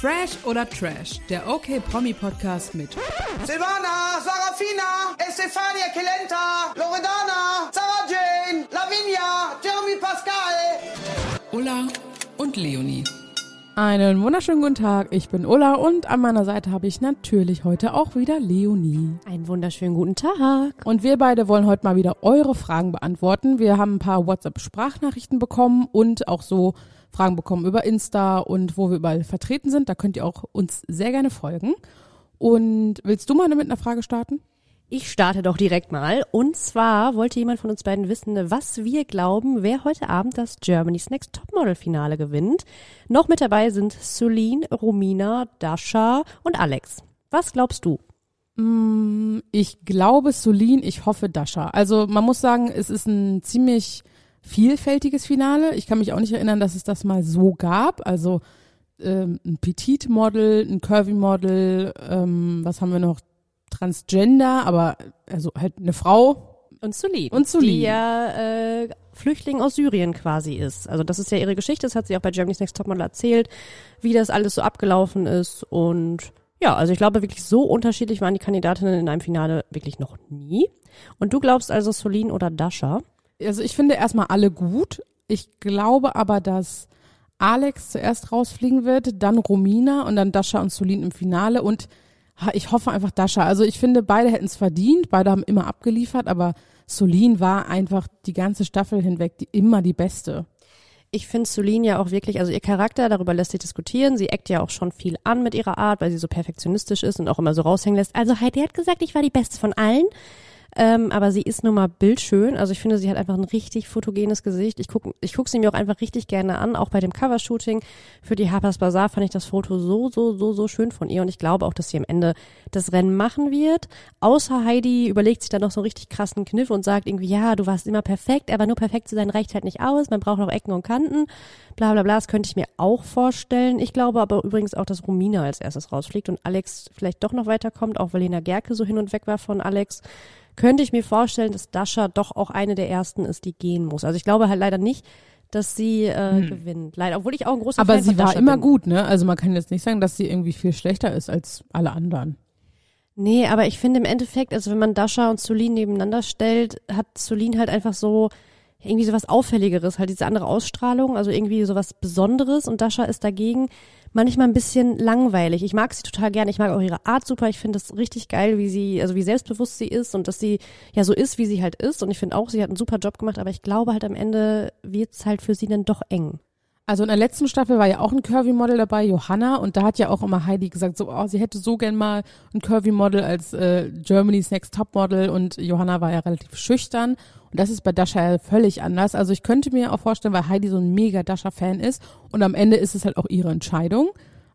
Fresh oder Trash, der OK Promi Podcast mit Silvana, Sarafina, Estefania Kelenta, Loredana, Sarah Jane, Lavinia, Jeremy Pascal. Ulla und Leonie. Einen wunderschönen guten Tag, ich bin Ulla und an meiner Seite habe ich natürlich heute auch wieder Leonie. Einen wunderschönen guten Tag. Und wir beide wollen heute mal wieder eure Fragen beantworten. Wir haben ein paar WhatsApp-Sprachnachrichten bekommen und auch so Fragen bekommen über Insta und wo wir überall vertreten sind. Da könnt ihr auch uns sehr gerne folgen. Und willst du mal mit einer Frage starten? Ich starte doch direkt mal. Und zwar wollte jemand von uns beiden wissen, was wir glauben, wer heute Abend das Germany's Next Topmodel Finale gewinnt. Noch mit dabei sind Celine, Romina, Dasha und Alex. Was glaubst du? Mm, Ich glaube Solin, ich hoffe Dasha. Also man muss sagen, es ist ein ziemlich vielfältiges Finale. Ich kann mich auch nicht erinnern, dass es das mal so gab. Also ähm, ein Petit-Model, ein Curvy-Model, ähm, was haben wir noch? Transgender, aber also halt eine Frau. Und Celine. Und Celine. Die ja äh, Flüchtling aus Syrien quasi ist. Also das ist ja ihre Geschichte, das hat sie auch bei Germany's Next Topmodel erzählt, wie das alles so abgelaufen ist. Und ja, also ich glaube wirklich so unterschiedlich waren die Kandidatinnen in einem Finale wirklich noch nie. Und du glaubst also Celine oder Dasha? Also ich finde erstmal alle gut. Ich glaube aber, dass Alex zuerst rausfliegen wird, dann Romina und dann Dasha und Solin im Finale und ich hoffe einfach Dasha. Also ich finde, beide hätten es verdient, beide haben immer abgeliefert, aber Solin war einfach die ganze Staffel hinweg die, immer die beste. Ich finde Celine ja auch wirklich, also ihr Charakter, darüber lässt sich diskutieren. Sie eckt ja auch schon viel an mit ihrer Art, weil sie so perfektionistisch ist und auch immer so raushängen lässt. Also Heidi hat gesagt, ich war die Beste von allen. Ähm, aber sie ist nun mal bildschön. Also ich finde, sie hat einfach ein richtig fotogenes Gesicht. Ich gucke ich guck sie mir auch einfach richtig gerne an. Auch bei dem Covershooting für die Harper's Bazaar fand ich das Foto so, so, so, so schön von ihr. Und ich glaube auch, dass sie am Ende das Rennen machen wird. Außer Heidi überlegt sich dann noch so einen richtig krassen Kniff und sagt irgendwie, ja, du warst immer perfekt, aber nur perfekt zu sein reicht halt nicht aus. Man braucht auch Ecken und Kanten. Bla bla bla. Das könnte ich mir auch vorstellen. Ich glaube aber übrigens auch, dass Romina als erstes rausfliegt und Alex vielleicht doch noch weiterkommt, auch weil Lena Gerke so hin und weg war von Alex könnte ich mir vorstellen, dass Dasha doch auch eine der ersten ist, die gehen muss. Also ich glaube halt leider nicht, dass sie äh, gewinnt. Leider, obwohl ich auch ein großer Aber Fan sie war Dasha immer bin. gut, ne? Also man kann jetzt nicht sagen, dass sie irgendwie viel schlechter ist als alle anderen. Nee, aber ich finde im Endeffekt, also wenn man Dasha und Celine nebeneinander stellt, hat Celine halt einfach so irgendwie so was Auffälligeres, halt diese andere Ausstrahlung, also irgendwie so was Besonderes. Und Dasha ist dagegen manchmal ein bisschen langweilig. Ich mag sie total gern, ich mag auch ihre Art super, ich finde es richtig geil, wie sie, also wie selbstbewusst sie ist und dass sie ja so ist, wie sie halt ist. Und ich finde auch, sie hat einen super Job gemacht, aber ich glaube halt am Ende wird's halt für sie dann doch eng. Also in der letzten Staffel war ja auch ein Curvy-Model dabei, Johanna, und da hat ja auch immer Heidi gesagt, so, oh, sie hätte so gern mal ein Curvy-Model als äh, Germany's Next Top-Model und Johanna war ja relativ schüchtern und das ist bei Dasha ja völlig anders. Also ich könnte mir auch vorstellen, weil Heidi so ein mega Dasha-Fan ist und am Ende ist es halt auch ihre Entscheidung.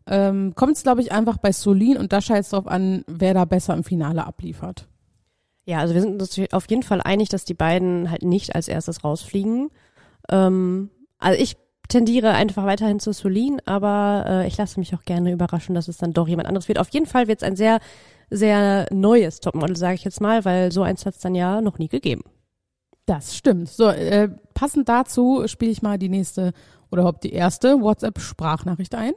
Ähm, Kommt es, glaube ich, einfach bei Solin und Dasha jetzt drauf an, wer da besser im Finale abliefert. Ja, also wir sind uns auf jeden Fall einig, dass die beiden halt nicht als erstes rausfliegen. Ähm, also ich tendiere einfach weiterhin zu Celine, aber äh, ich lasse mich auch gerne überraschen, dass es dann doch jemand anderes wird. Auf jeden Fall wird es ein sehr, sehr neues Topmodel, sage ich jetzt mal, weil so eins hat es dann ja noch nie gegeben. Das stimmt. So, äh, passend dazu spiele ich mal die nächste oder überhaupt die erste WhatsApp-Sprachnachricht ein.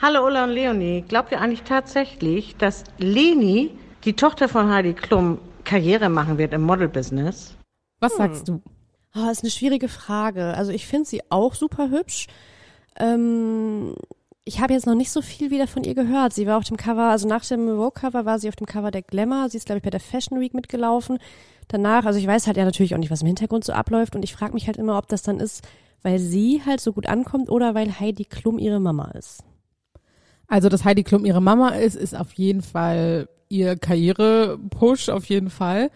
Hallo Ulla und Leonie. Glaubt ihr eigentlich tatsächlich, dass Leni, die Tochter von Heidi Klum, Karriere machen wird im Model-Business? Was sagst du? Oh, ist eine schwierige Frage. Also ich finde sie auch super hübsch. Ähm, ich habe jetzt noch nicht so viel wieder von ihr gehört. Sie war auf dem Cover, also nach dem Vogue-Cover war sie auf dem Cover der Glamour. Sie ist, glaube ich, bei der Fashion Week mitgelaufen. Danach, also ich weiß halt ja natürlich auch nicht, was im Hintergrund so abläuft. Und ich frage mich halt immer, ob das dann ist, weil sie halt so gut ankommt oder weil Heidi Klum ihre Mama ist. Also, dass Heidi Klum ihre Mama ist, ist auf jeden Fall ihr Karriere-Push, auf jeden Fall.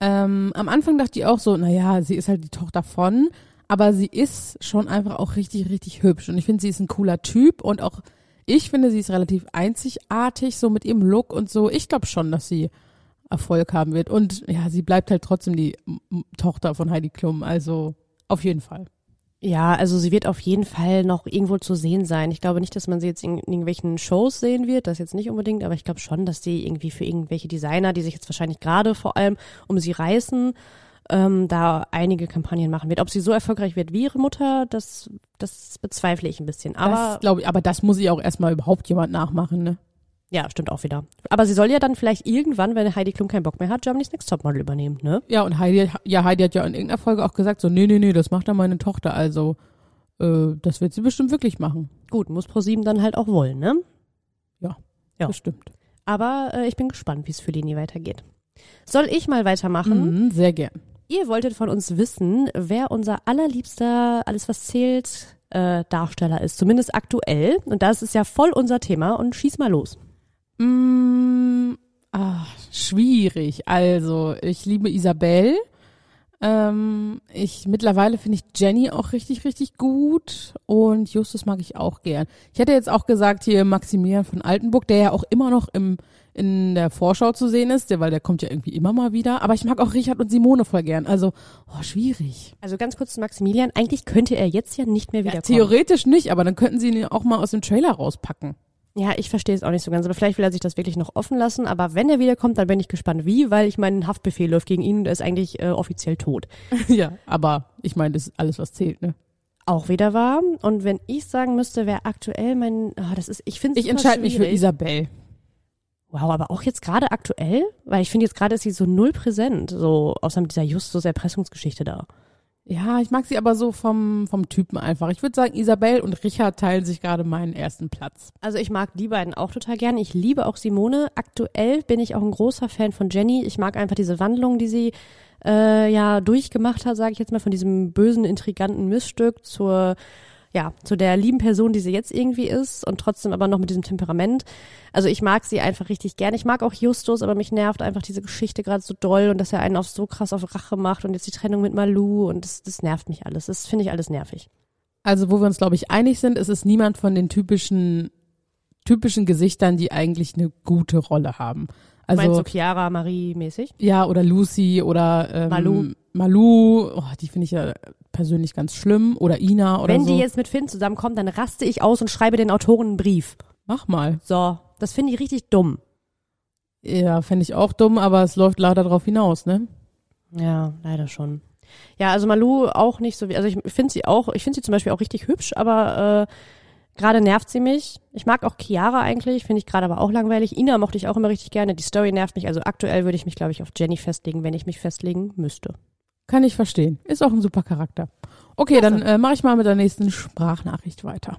Ähm, am Anfang dachte ich auch so, naja, sie ist halt die Tochter von, aber sie ist schon einfach auch richtig, richtig hübsch. Und ich finde, sie ist ein cooler Typ und auch ich finde, sie ist relativ einzigartig, so mit ihrem Look und so. Ich glaube schon, dass sie Erfolg haben wird. Und ja, sie bleibt halt trotzdem die M- Tochter von Heidi Klum. Also auf jeden Fall. Ja, also sie wird auf jeden Fall noch irgendwo zu sehen sein. Ich glaube nicht, dass man sie jetzt in, irgendwelchen Shows sehen wird, das jetzt nicht unbedingt, aber ich glaube schon, dass sie irgendwie für irgendwelche Designer, die sich jetzt wahrscheinlich gerade vor allem um sie reißen, ähm, da einige Kampagnen machen wird. Ob sie so erfolgreich wird wie ihre Mutter, das, das bezweifle ich ein bisschen. Aber das glaube ich, aber das muss ich auch erstmal überhaupt jemand nachmachen, ne? Ja, stimmt auch wieder. Aber sie soll ja dann vielleicht irgendwann, wenn Heidi Klum keinen Bock mehr hat, Germany's Next Topmodel übernehmen, ne? Ja, und Heidi, ja, Heidi hat ja in irgendeiner Folge auch gesagt, so, nee, nee, nee, das macht dann meine Tochter, also, äh, das wird sie bestimmt wirklich machen. Gut, muss ProSieben dann halt auch wollen, ne? Ja, Ja. bestimmt. Aber äh, ich bin gespannt, wie es für Leni weitergeht. Soll ich mal weitermachen? Mhm, sehr gern. Ihr wolltet von uns wissen, wer unser allerliebster, alles was zählt, äh, Darsteller ist, zumindest aktuell. Und das ist ja voll unser Thema und schieß mal los. Mm, ah, schwierig. Also, ich liebe Isabel. Ähm, ich mittlerweile finde ich Jenny auch richtig, richtig gut und Justus mag ich auch gern. Ich hätte jetzt auch gesagt hier Maximilian von Altenburg, der ja auch immer noch im in der Vorschau zu sehen ist, der, weil der kommt ja irgendwie immer mal wieder. Aber ich mag auch Richard und Simone voll gern. Also, oh, schwierig. Also ganz kurz zu Maximilian. Eigentlich könnte er jetzt ja nicht mehr Ja, wiederkommen. theoretisch nicht, aber dann könnten sie ihn auch mal aus dem Trailer rauspacken. Ja, ich verstehe es auch nicht so ganz. Aber vielleicht will er sich das wirklich noch offen lassen. Aber wenn er wiederkommt, dann bin ich gespannt, wie, weil ich meine, ein Haftbefehl läuft gegen ihn und er ist eigentlich äh, offiziell tot. ja, aber ich meine, das ist alles, was zählt, ne? Auch wieder wahr. Und wenn ich sagen müsste, wer aktuell mein, ah, das ist, ich finde Ich entscheide mich für Isabel. Wow, aber auch jetzt gerade aktuell? Weil ich finde jetzt gerade ist sie so null präsent, so außer mit dieser Justus-Erpressungsgeschichte da. Ja, ich mag sie aber so vom, vom Typen einfach. Ich würde sagen, Isabel und Richard teilen sich gerade meinen ersten Platz. Also ich mag die beiden auch total gern. Ich liebe auch Simone. Aktuell bin ich auch ein großer Fan von Jenny. Ich mag einfach diese Wandlung, die sie äh, ja durchgemacht hat, sage ich jetzt mal, von diesem bösen, intriganten Missstück zur ja, zu der lieben Person, die sie jetzt irgendwie ist und trotzdem aber noch mit diesem Temperament. Also ich mag sie einfach richtig gern. Ich mag auch Justus, aber mich nervt einfach diese Geschichte gerade so doll und dass er einen auf so krass auf Rache macht und jetzt die Trennung mit Malu und das, das nervt mich alles. Das finde ich alles nervig. Also, wo wir uns, glaube ich, einig sind, ist es niemand von den typischen, typischen Gesichtern, die eigentlich eine gute Rolle haben. Also, Meinst du Chiara, Marie mäßig? ja, oder Lucy oder ähm, Malu. Malu, oh, die finde ich ja persönlich ganz schlimm. Oder Ina oder Wenn so. die jetzt mit Finn zusammenkommt, dann raste ich aus und schreibe den Autoren einen Brief. Mach mal. So, das finde ich richtig dumm. Ja, fände ich auch dumm, aber es läuft leider drauf hinaus, ne? Ja, leider schon. Ja, also Malu auch nicht so wie, also ich finde sie auch, ich finde sie zum Beispiel auch richtig hübsch, aber äh, gerade nervt sie mich. Ich mag auch Chiara eigentlich, finde ich gerade aber auch langweilig. Ina mochte ich auch immer richtig gerne. Die Story nervt mich. Also aktuell würde ich mich, glaube ich, auf Jenny festlegen, wenn ich mich festlegen müsste. Kann ich verstehen. Ist auch ein super Charakter. Okay, dann äh, mache ich mal mit der nächsten Sprachnachricht weiter.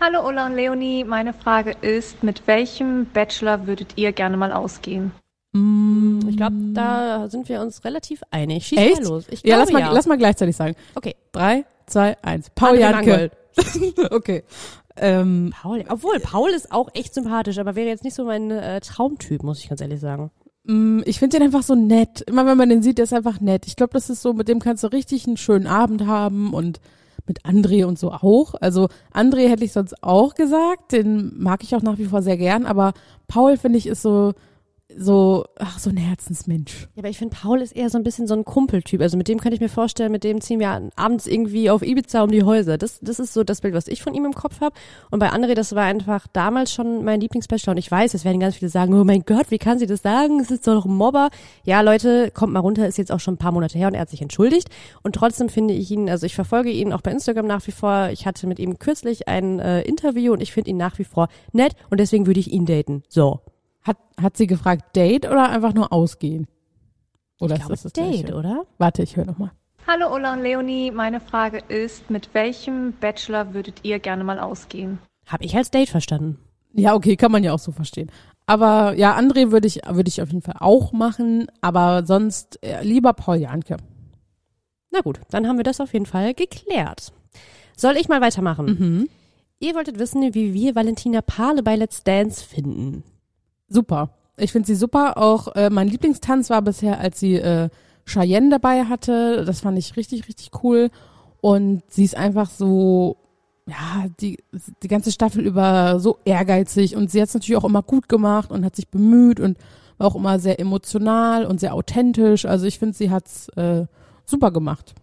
Hallo Ulla und Leonie, meine Frage ist, mit welchem Bachelor würdet ihr gerne mal ausgehen? Mm, Ich glaube, da sind wir uns relativ einig. Schieß Echt? mal los. Ich ja, glaube, lass mal, ja. lass mal gleichzeitig sagen. Okay. Drei, zwei, eins. Paul André Janke. Okay. Ähm, Paul, obwohl Paul ist auch echt sympathisch, aber wäre jetzt nicht so mein äh, Traumtyp, muss ich ganz ehrlich sagen. mm, ich finde den einfach so nett. Immer wenn man den sieht, der ist einfach nett. Ich glaube, das ist so, mit dem kannst du richtig einen schönen Abend haben und mit André und so auch. Also André hätte ich sonst auch gesagt, den mag ich auch nach wie vor sehr gern, aber Paul finde ich ist so so ach so ein Herzensmensch. Ja, aber ich finde, Paul ist eher so ein bisschen so ein Kumpeltyp. Also mit dem könnte ich mir vorstellen, mit dem ziehen wir abends irgendwie auf Ibiza um die Häuser. Das, das ist so das Bild, was ich von ihm im Kopf habe. Und bei André, das war einfach damals schon mein Lieblingsbachelor. Und ich weiß, es werden ganz viele sagen, oh mein Gott, wie kann sie das sagen? Es ist doch ein Mobber. Ja, Leute, kommt mal runter, ist jetzt auch schon ein paar Monate her und er hat sich entschuldigt. Und trotzdem finde ich ihn, also ich verfolge ihn auch bei Instagram nach wie vor. Ich hatte mit ihm kürzlich ein äh, Interview und ich finde ihn nach wie vor nett und deswegen würde ich ihn daten. So. Hat hat sie gefragt Date oder einfach nur ausgehen? Oder Ich glaube, ist das Date, Gleiche? oder? Warte, ich höre noch mal. Hallo Ulla und Leonie, meine Frage ist, mit welchem Bachelor würdet ihr gerne mal ausgehen? Habe ich als Date verstanden. Ja, okay, kann man ja auch so verstehen. Aber ja, André würde ich, würde ich auf jeden Fall auch machen, aber sonst äh, lieber Paul Janke. Na gut, dann haben wir das auf jeden Fall geklärt. Soll ich mal weitermachen? Mhm. Ihr wolltet wissen, wie wir Valentina Pahle bei Let's Dance finden. Super. Ich finde sie super. Auch äh, mein Lieblingstanz war bisher, als sie äh, Cheyenne dabei hatte. Das fand ich richtig, richtig cool. Und sie ist einfach so, ja, die, die ganze Staffel über so ehrgeizig. Und sie hat es natürlich auch immer gut gemacht und hat sich bemüht und war auch immer sehr emotional und sehr authentisch. Also ich finde, sie hat's äh, super gemacht.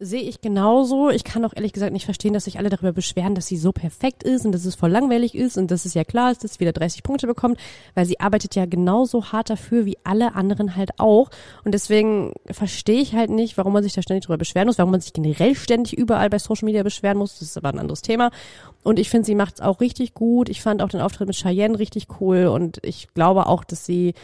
Sehe ich genauso. Ich kann auch ehrlich gesagt nicht verstehen, dass sich alle darüber beschweren, dass sie so perfekt ist und dass es voll langweilig ist und dass es ja klar ist, dass sie wieder 30 Punkte bekommt, weil sie arbeitet ja genauso hart dafür wie alle anderen halt auch. Und deswegen verstehe ich halt nicht, warum man sich da ständig darüber beschweren muss, warum man sich generell ständig überall bei Social Media beschweren muss. Das ist aber ein anderes Thema. Und ich finde, sie macht es auch richtig gut. Ich fand auch den Auftritt mit Cheyenne richtig cool und ich glaube auch, dass sie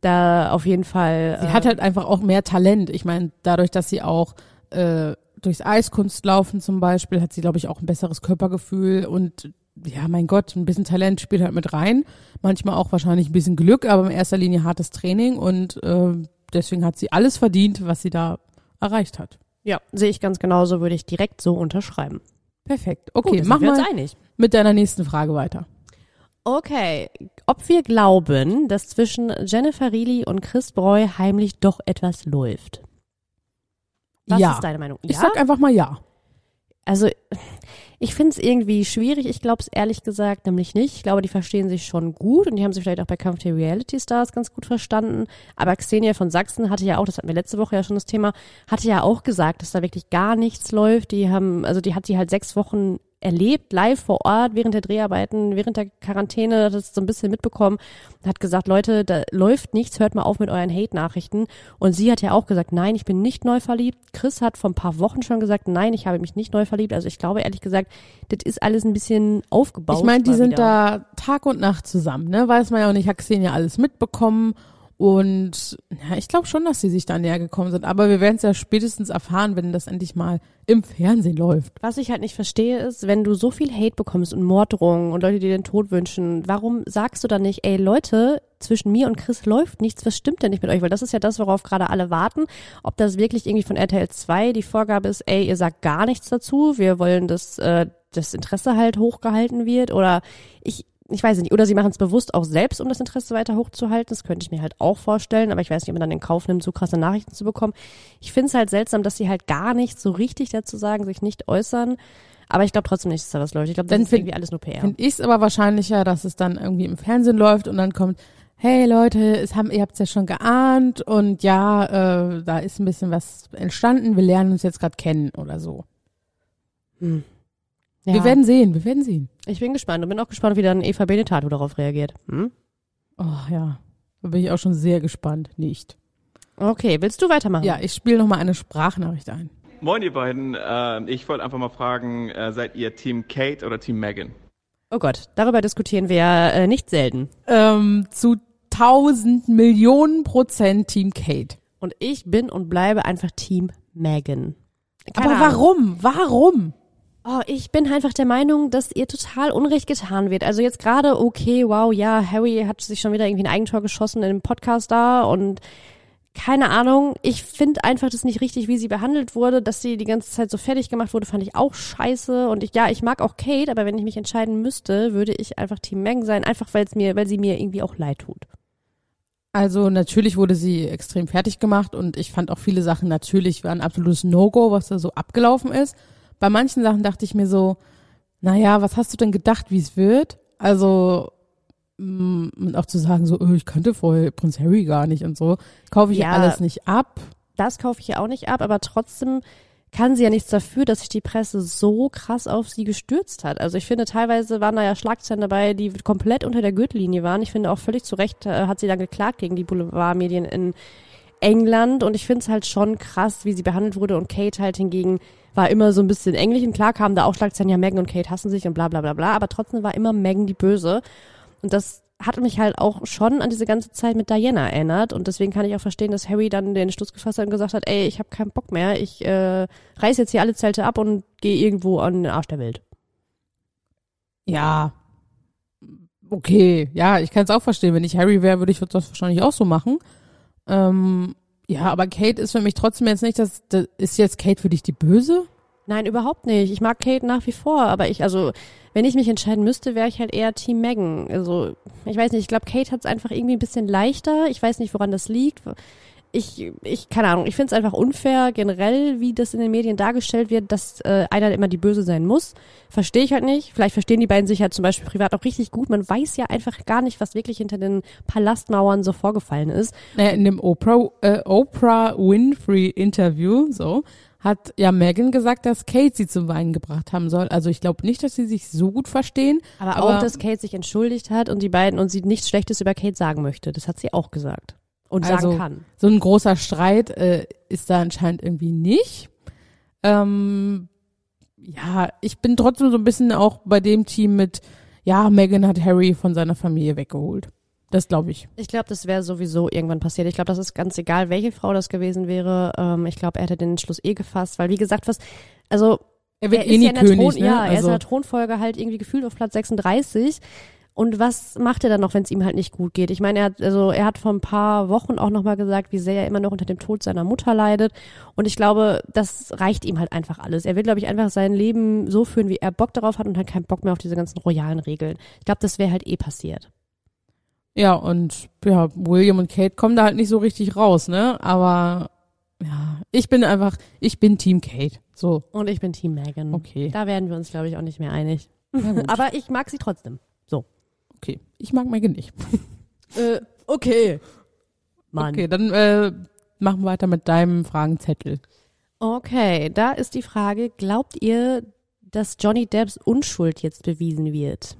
da auf jeden Fall. Sie hat halt einfach auch mehr Talent. Ich meine, dadurch, dass sie auch äh, durchs Eiskunstlaufen zum Beispiel, hat sie, glaube ich, auch ein besseres Körpergefühl und ja, mein Gott, ein bisschen Talent spielt halt mit rein. Manchmal auch wahrscheinlich ein bisschen Glück, aber in erster Linie hartes Training und äh, deswegen hat sie alles verdient, was sie da erreicht hat. Ja, sehe ich ganz genauso, würde ich direkt so unterschreiben. Perfekt. Okay, Gut, mach mal uns einig. mit deiner nächsten Frage weiter. Okay, ob wir glauben, dass zwischen Jennifer Reilly und Chris Breu heimlich doch etwas läuft. Was ja. ist deine Meinung? Ich sag einfach mal ja. Also ich finde es irgendwie schwierig. Ich glaube es ehrlich gesagt nämlich nicht. Ich glaube, die verstehen sich schon gut und die haben sich vielleicht auch bei Kampf der Reality Stars ganz gut verstanden. Aber Xenia von Sachsen hatte ja auch, das hatten wir letzte Woche ja schon das Thema, hatte ja auch gesagt, dass da wirklich gar nichts läuft. Die haben, also die hat sie halt sechs Wochen erlebt, live vor Ort, während der Dreharbeiten, während der Quarantäne, hat es so ein bisschen mitbekommen und hat gesagt, Leute, da läuft nichts, hört mal auf mit euren Hate-Nachrichten. Und sie hat ja auch gesagt, nein, ich bin nicht neu verliebt. Chris hat vor ein paar Wochen schon gesagt, nein, ich habe mich nicht neu verliebt. Also ich glaube ehrlich gesagt, das ist alles ein bisschen aufgebaut. Ich meine, die sind wieder. da Tag und Nacht zusammen, ne? Weiß man ja auch nicht, hat Xenia alles mitbekommen. Und ja, ich glaube schon, dass sie sich da näher gekommen sind. Aber wir werden es ja spätestens erfahren, wenn das endlich mal im Fernsehen läuft. Was ich halt nicht verstehe, ist, wenn du so viel Hate bekommst und Morddrohungen und Leute, die den Tod wünschen, warum sagst du dann nicht, ey Leute, zwischen mir und Chris läuft nichts, was stimmt denn nicht mit euch? Weil das ist ja das, worauf gerade alle warten. Ob das wirklich irgendwie von RTL 2 die Vorgabe ist, ey, ihr sagt gar nichts dazu, wir wollen, dass äh, das Interesse halt hochgehalten wird oder ich, ich weiß nicht, oder sie machen es bewusst auch selbst, um das Interesse weiter hochzuhalten. Das könnte ich mir halt auch vorstellen, aber ich weiß nicht, ob man dann in Kauf nimmt, so krasse Nachrichten zu bekommen. Ich finde es halt seltsam, dass sie halt gar nichts so richtig dazu sagen, sich nicht äußern. Aber ich glaube trotzdem nicht, dass da was läuft. Ich glaube, das Dann ist find- irgendwie alles nur PR. Finde ich es aber wahrscheinlicher, dass es dann irgendwie im Fernsehen läuft und dann kommt, hey Leute, es haben, ihr habt es ja schon geahnt und ja, äh, da ist ein bisschen was entstanden, wir lernen uns jetzt gerade kennen oder so. Ja. Wir werden sehen, wir werden sehen. Ich bin gespannt und bin auch gespannt, wie dann Eva Benetato darauf reagiert. Hm? Oh ja, da bin ich auch schon sehr gespannt. Nicht. Okay, willst du weitermachen? Ja, ich spiele nochmal eine Sprachnachricht ein. Moin ihr beiden, äh, ich wollte einfach mal fragen, äh, seid ihr Team Kate oder Team Megan? Oh Gott, darüber diskutieren wir ja äh, nicht selten. Ähm, zu 1000 Millionen Prozent Team Kate. Und ich bin und bleibe einfach Team Megan. Aber Ahnung. warum? Warum? Oh, ich bin einfach der Meinung, dass ihr total Unrecht getan wird. Also jetzt gerade, okay, wow, ja, Harry hat sich schon wieder irgendwie ein Eigentor geschossen in dem Podcast da und keine Ahnung. Ich finde einfach das nicht richtig, wie sie behandelt wurde, dass sie die ganze Zeit so fertig gemacht wurde, fand ich auch scheiße. Und ich, ja, ich mag auch Kate, aber wenn ich mich entscheiden müsste, würde ich einfach Team Megan sein, einfach weil es mir, weil sie mir irgendwie auch leid tut. Also natürlich wurde sie extrem fertig gemacht und ich fand auch viele Sachen natürlich war ein absolutes No-Go, was da so abgelaufen ist. Bei manchen Sachen dachte ich mir so, naja, was hast du denn gedacht, wie es wird? Also mm, und auch zu sagen so, oh, ich kannte vorher Prinz Harry gar nicht und so, kaufe ich ja. Ja. alles nicht ab. das kaufe ich ja auch nicht ab, aber trotzdem kann sie ja nichts dafür, dass sich die Presse so krass auf sie gestürzt hat. Also ich finde, teilweise waren da ja Schlagzeilen dabei, die komplett unter der Gürtellinie waren. Ich finde auch völlig zu Recht äh, hat sie dann geklagt gegen die Boulevardmedien in England und ich finde es halt schon krass, wie sie behandelt wurde und Kate halt hingegen war immer so ein bisschen englisch und klar kamen da auch Schlagzeilen, ja Meghan und Kate hassen sich und bla bla bla bla, aber trotzdem war immer Meghan die Böse und das hat mich halt auch schon an diese ganze Zeit mit Diana erinnert und deswegen kann ich auch verstehen, dass Harry dann den Schluss gefasst hat und gesagt hat, ey, ich habe keinen Bock mehr, ich äh, reiß jetzt hier alle Zelte ab und gehe irgendwo an den Arsch der Welt. Ja. Okay, ja, ich kann es auch verstehen. Wenn ich Harry wäre, würde ich das wahrscheinlich auch so machen. Ähm, ja, aber Kate ist für mich trotzdem jetzt nicht, das, das ist jetzt Kate für dich die Böse? Nein, überhaupt nicht. Ich mag Kate nach wie vor, aber ich, also, wenn ich mich entscheiden müsste, wäre ich halt eher Team Megan. Also, ich weiß nicht, ich glaube, Kate hat es einfach irgendwie ein bisschen leichter. Ich weiß nicht, woran das liegt. Ich, ich, keine Ahnung, ich finde es einfach unfair, generell, wie das in den Medien dargestellt wird, dass äh, einer immer die Böse sein muss. Verstehe ich halt nicht. Vielleicht verstehen die beiden sich halt zum Beispiel privat auch richtig gut. Man weiß ja einfach gar nicht, was wirklich hinter den Palastmauern so vorgefallen ist. Naja, in dem Oprah, äh, Oprah Winfrey Interview, so, hat ja Megan gesagt, dass Kate sie zum Weinen gebracht haben soll. Also ich glaube nicht, dass sie sich so gut verstehen. Aber, auch, dass Kate sich entschuldigt hat und die beiden und sie nichts Schlechtes über Kate sagen möchte. Das hat sie auch gesagt. Und also, sagen kann. So ein großer Streit äh, ist da anscheinend irgendwie nicht. Ähm, ja, ich bin trotzdem so ein bisschen auch bei dem Team mit, ja, Megan hat Harry von seiner Familie weggeholt. Das glaube ich. Ich glaube, das wäre sowieso irgendwann passiert. Ich glaube, das ist ganz egal, welche Frau das gewesen wäre. Ähm, ich glaube, er hätte den Entschluss eh gefasst, weil wie gesagt, was, also Er wird er eh ist nie ja König, Thron, ne? ja, er ist also, in der Thronfolge halt irgendwie gefühlt auf Platz 36. Und was macht er dann noch, wenn es ihm halt nicht gut geht? Ich meine, er hat, also er hat vor ein paar Wochen auch nochmal gesagt, wie sehr er immer noch unter dem Tod seiner Mutter leidet. Und ich glaube, das reicht ihm halt einfach alles. Er will, glaube ich, einfach sein Leben so führen, wie er Bock darauf hat und hat keinen Bock mehr auf diese ganzen royalen Regeln. Ich glaube, das wäre halt eh passiert. ja, und ja, William und Kate kommen da halt nicht so richtig raus, ne? Aber ja, ich bin einfach, ich bin Team Kate. So, Und ich bin Team Megan. okay. Da werden wir uns, glaube ich, auch nicht mehr einig. Aber ich mag sie trotzdem. Okay. Ich mag Megan nicht. Äh, okay. Mann. Okay, dann äh, machen wir weiter mit deinem Fragenzettel. Okay, da ist die Frage, glaubt ihr, dass Johnny Depps Unschuld jetzt bewiesen wird?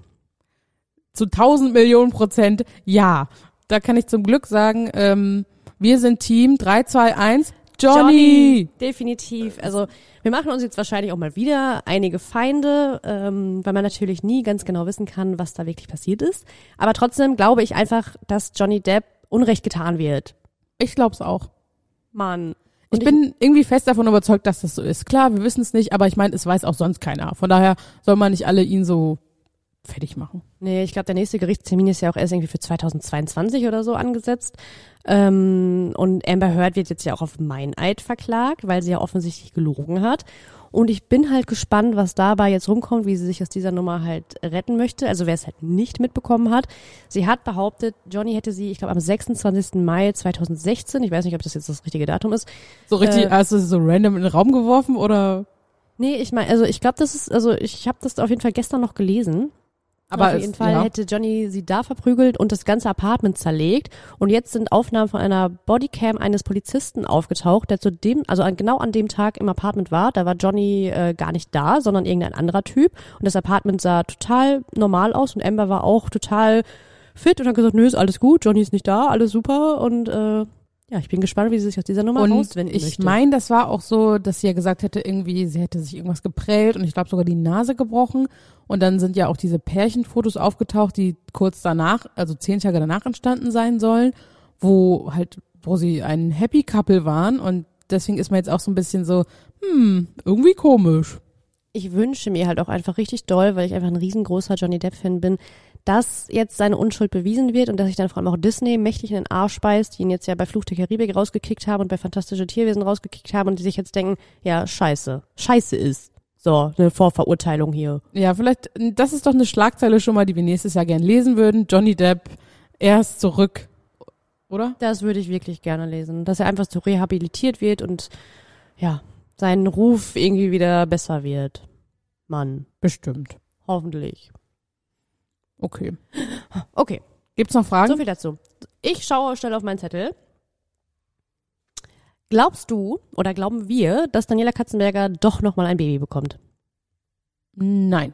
Zu 1000 Millionen Prozent ja. Da kann ich zum Glück sagen, ähm, wir sind Team 3, 2, 1. Johnny! Definitiv. Also wir machen uns jetzt wahrscheinlich auch mal wieder einige Feinde, ähm, weil man natürlich nie ganz genau wissen kann, was da wirklich passiert ist. Aber trotzdem glaube ich einfach, dass Johnny Depp Unrecht getan wird. Ich glaub's auch. Mann. Ich bin irgendwie fest davon überzeugt, dass das so ist. Klar, wir wissen es nicht, aber ich meine, es weiß auch sonst keiner. Von daher soll man nicht alle ihn so fertig machen. Nee, ich glaube, der nächste Gerichtstermin ist ja auch erst irgendwie für 2022 oder so angesetzt. Ähm, und Amber Heard wird jetzt ja auch auf Meineid verklagt, weil sie ja offensichtlich gelogen hat. Und ich bin halt gespannt, was dabei jetzt rumkommt, wie sie sich aus dieser Nummer halt retten möchte. Also wer es halt nicht mitbekommen hat. Sie hat behauptet, Johnny hätte sie, ich glaube, am 26. Mai 2016, ich weiß nicht, ob das jetzt das richtige Datum ist. So richtig, Äh, hast du es so random in den Raum geworfen oder? Nee, ich meine, also ich glaube, das ist, also ich habe das auf jeden Fall gestern noch gelesen. Aber auf es- jeden Fall ja. hätte Johnny sie da verprügelt und das ganze Apartment zerlegt. Und jetzt sind Aufnahmen von einer Bodycam eines Polizisten aufgetaucht, der zu dem, also an, genau an dem Tag im Apartment war. Da war Johnny äh, gar nicht da, sondern irgendein anderer Typ. Und das Apartment sah total normal aus und Amber war auch total fit und hat gesagt, nö, ist alles gut, Johnny ist nicht da, alles super. Und äh, ja, ich bin gespannt, wie sie sich aus dieser Nummer Und rauswinden ich möchte. meine, das war auch so, dass sie ja gesagt hätte, irgendwie, sie hätte sich irgendwas geprellt und ich glaube sogar die Nase gebrochen. Und dann sind ja auch diese Pärchenfotos aufgetaucht, die kurz danach, also zehn Tage danach entstanden sein sollen, wo halt, wo sie ein Happy Couple waren. Und deswegen ist man jetzt auch so ein bisschen so, hm, irgendwie komisch. ich wünsche mir halt auch einfach richtig doll, weil ich einfach ein riesengroßer Johnny Depp-Fan bin, dass jetzt seine Unschuld bewiesen wird und dass sich dann vor allem auch Disney mächtig in den Arsch beißt, die ihn jetzt ja bei Fluch der Karibik rausgekickt haben und bei Fantastische Tierwesen rausgekickt haben und die sich jetzt denken, ja, scheiße, scheiße ist. So, eine Vorverurteilung hier. Ja, vielleicht, das ist doch eine Schlagzeile schon mal, die wir nächstes Jahr gern lesen würden. Johnny Depp, er ist zurück. Oder? Das würde ich wirklich gerne lesen, dass er einfach so rehabilitiert wird und ja, sein Ruf irgendwie wieder besser wird. Mann, Bestimmt. hoffentlich. Okay. Okay. Gibt's noch Fragen? So viel dazu. Ich schaue schnell auf meinen Zettel. Glaubst du oder glauben wir, dass Daniela Katzenberger doch nochmal ein Baby bekommt? Nein.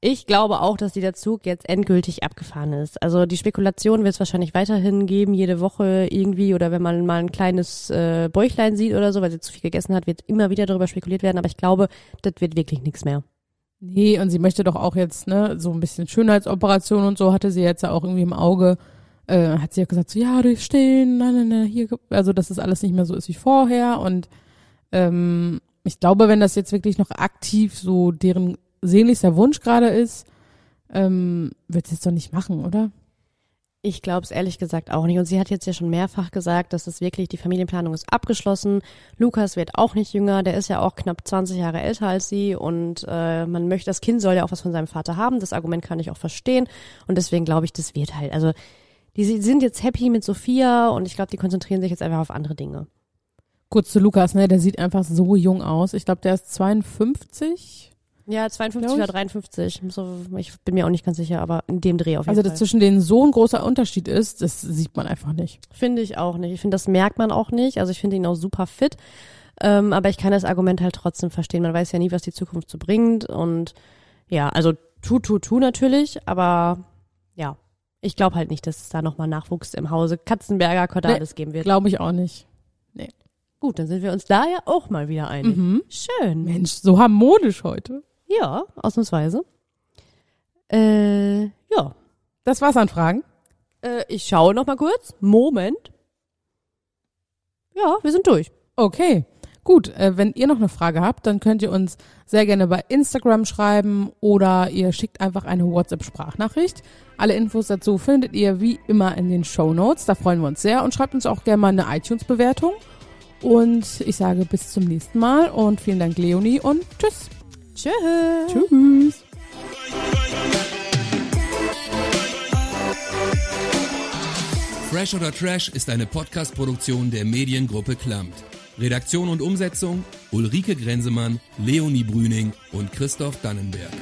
Ich glaube auch, dass dieser Zug jetzt endgültig abgefahren ist. Also die Spekulation wird es wahrscheinlich weiterhin geben, jede Woche irgendwie oder wenn man mal ein kleines äh, Bäuchlein sieht oder so, weil sie zu viel gegessen hat, wird immer wieder darüber spekuliert werden. Aber ich glaube, das wird wirklich nichts mehr. Nee, und sie möchte doch auch jetzt, ne, so ein bisschen Schönheitsoperation und so hatte sie jetzt ja auch irgendwie im Auge. Äh, hat sie ja gesagt, so, ja, durch Stillen, na, na, na, hier, also dass das alles nicht mehr so ist wie vorher. Und ähm, ich glaube, wenn das jetzt wirklich noch aktiv so deren sehnlichster Wunsch gerade ist, ähm, wird sie es doch nicht machen, oder? Ich glaube es ehrlich gesagt auch nicht. Und sie hat jetzt ja schon mehrfach gesagt, dass es wirklich, die Familienplanung ist abgeschlossen. Lukas wird auch nicht jünger, der ist ja auch knapp 20 Jahre älter als sie und äh, man möchte, das Kind soll ja auch was von seinem Vater haben. Das Argument kann ich auch verstehen. Und deswegen glaube ich, das wird halt, also die sind jetzt happy mit Sophia und ich glaube, die konzentrieren sich jetzt einfach auf andere Dinge. Kurz zu Lukas, ne, der sieht einfach so jung aus. Ich glaube, der ist 52. Ja, 52 Glaub ich. oder 53. So, ich bin mir auch nicht ganz sicher, aber in dem Dreh auf jeden Also, Fall. dass zwischen denen so ein großer Unterschied ist, das sieht man einfach nicht. Finde ich auch nicht. Ich finde, das merkt man auch nicht. Also ich finde ihn auch super fit. Ähm, aber ich kann das Argument halt trotzdem verstehen. Man weiß ja nie, was die Zukunft so bringt. Und ja, also tu, tu, tu natürlich, aber ja, ich glaube halt nicht, dass es da nochmal Nachwuchs im Hause Katzenberger Cordalis geben wird. Glaube ich auch nicht. Gut, dann sind wir uns da ja auch mal wieder einig. Mhm. Schön. Mensch, so harmonisch heute. Ja, ausnahmsweise. Äh, ja. Das war's an Fragen. Äh, ich schaue noch mal kurz. Moment. Ja, wir sind durch. Okay. Gut, äh, wenn ihr noch eine Frage habt, dann könnt ihr uns sehr gerne bei Instagram schreiben oder ihr schickt einfach eine WhatsApp-Sprachnachricht. Alle Infos dazu findet ihr wie immer in den Show Notes. Da freuen wir uns sehr und schreibt uns auch gerne mal eine iTunes-Bewertung. Und ich sage bis zum nächsten Mal und vielen Dank, Leonie, und tschüss. Tschüss. Tschüss. Fresh oder Trash ist eine Podcast-Produktion der Mediengruppe Klammt. Redaktion und Umsetzung Ulrike Grenzemann, Leonie Brüning und Christoph Dannenberg.